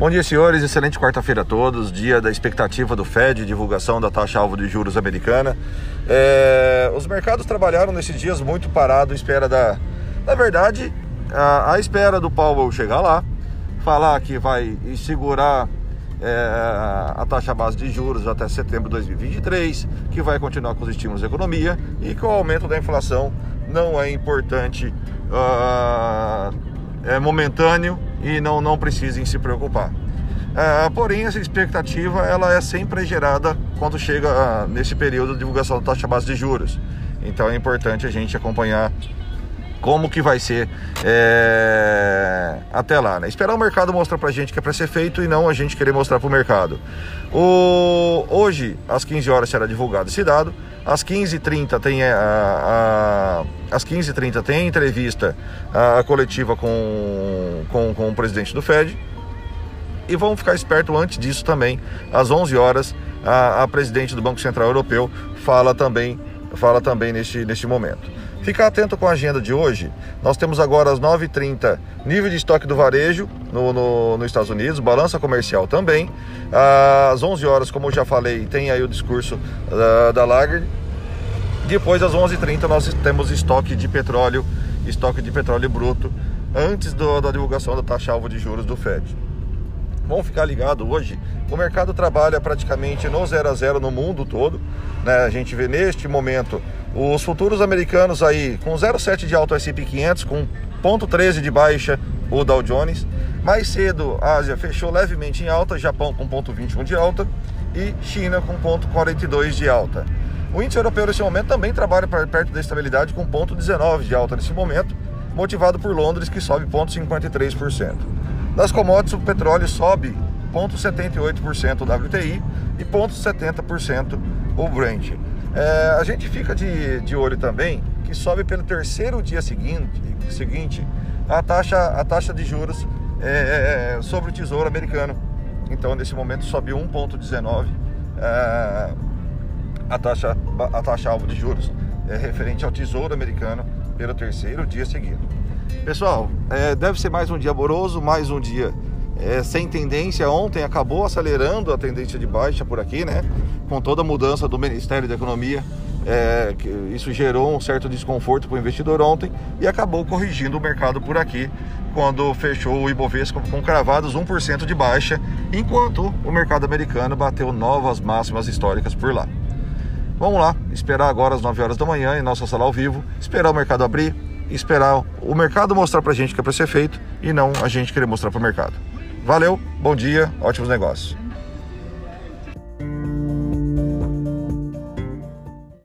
Bom dia, senhores. Excelente quarta-feira a todos. Dia da expectativa do Fed, divulgação da taxa alvo de juros americana. É, os mercados trabalharam nesses dias muito parado, em espera da. Na verdade, a espera do Powell chegar lá, falar que vai segurar é, a taxa base de juros até setembro de 2023, que vai continuar com os estímulos da economia e que o aumento da inflação não é importante, uh, é momentâneo e não, não precisem se preocupar. Uh, porém, essa expectativa ela é sempre gerada quando chega uh, nesse período de divulgação da taxa base de juros. Então é importante a gente acompanhar como que vai ser é, até lá, né? Esperar o mercado mostrar pra gente que é para ser feito e não a gente querer mostrar pro mercado. O, hoje, às 15 horas, será divulgado esse dado. Às 15h30 tem a, a, às 15h30 tem a entrevista a, a coletiva com, com, com o presidente do Fed. E vamos ficar esperto antes disso também. Às 11 horas, a, a presidente do Banco Central Europeu fala também, fala também neste, neste momento. Ficar atento com a agenda de hoje. Nós temos agora às 9h30 nível de estoque do varejo no, no, nos Estados Unidos, balança comercial também. Às 11 horas, como eu já falei, tem aí o discurso da, da Lagarde. Depois, às 11h30, nós temos estoque de petróleo, estoque de petróleo bruto, antes do, da divulgação da taxa alvo de juros do Fed. Vamos ficar ligado hoje. O mercado trabalha praticamente no 0 a 0 no mundo todo. Né? A gente vê neste momento os futuros americanos aí com 0,7 de alta o S&P 500, com 0,13 de baixa o Dow Jones. Mais cedo, a Ásia fechou levemente em alta, Japão com 0,21 de alta e China com 0,42 de alta. O índice europeu nesse momento também trabalha perto da estabilidade com 0,19 de alta nesse momento, motivado por Londres que sobe 0,53%. Das commodities, o petróleo sobe 0,78% o WTI e 0,70% o Brent. É, a gente fica de, de olho também que sobe pelo terceiro dia seguinte, seguinte a, taxa, a taxa de juros é, é sobre o Tesouro Americano. Então, nesse momento, sobe 1,19 é, a, taxa, a taxa alvo de juros é, referente ao Tesouro Americano pelo terceiro dia seguido. Pessoal, é, deve ser mais um dia amoroso, mais um dia é, sem tendência. Ontem acabou acelerando a tendência de baixa por aqui, né? Com toda a mudança do Ministério da Economia. É, isso gerou um certo desconforto para o investidor ontem e acabou corrigindo o mercado por aqui quando fechou o Ibovespa com cravados 1% de baixa, enquanto o mercado americano bateu novas máximas históricas por lá. Vamos lá, esperar agora às 9 horas da manhã em nossa sala ao vivo, esperar o mercado abrir, esperar o mercado mostrar para a gente que é para ser feito e não a gente querer mostrar para o mercado. Valeu, bom dia, ótimos negócios.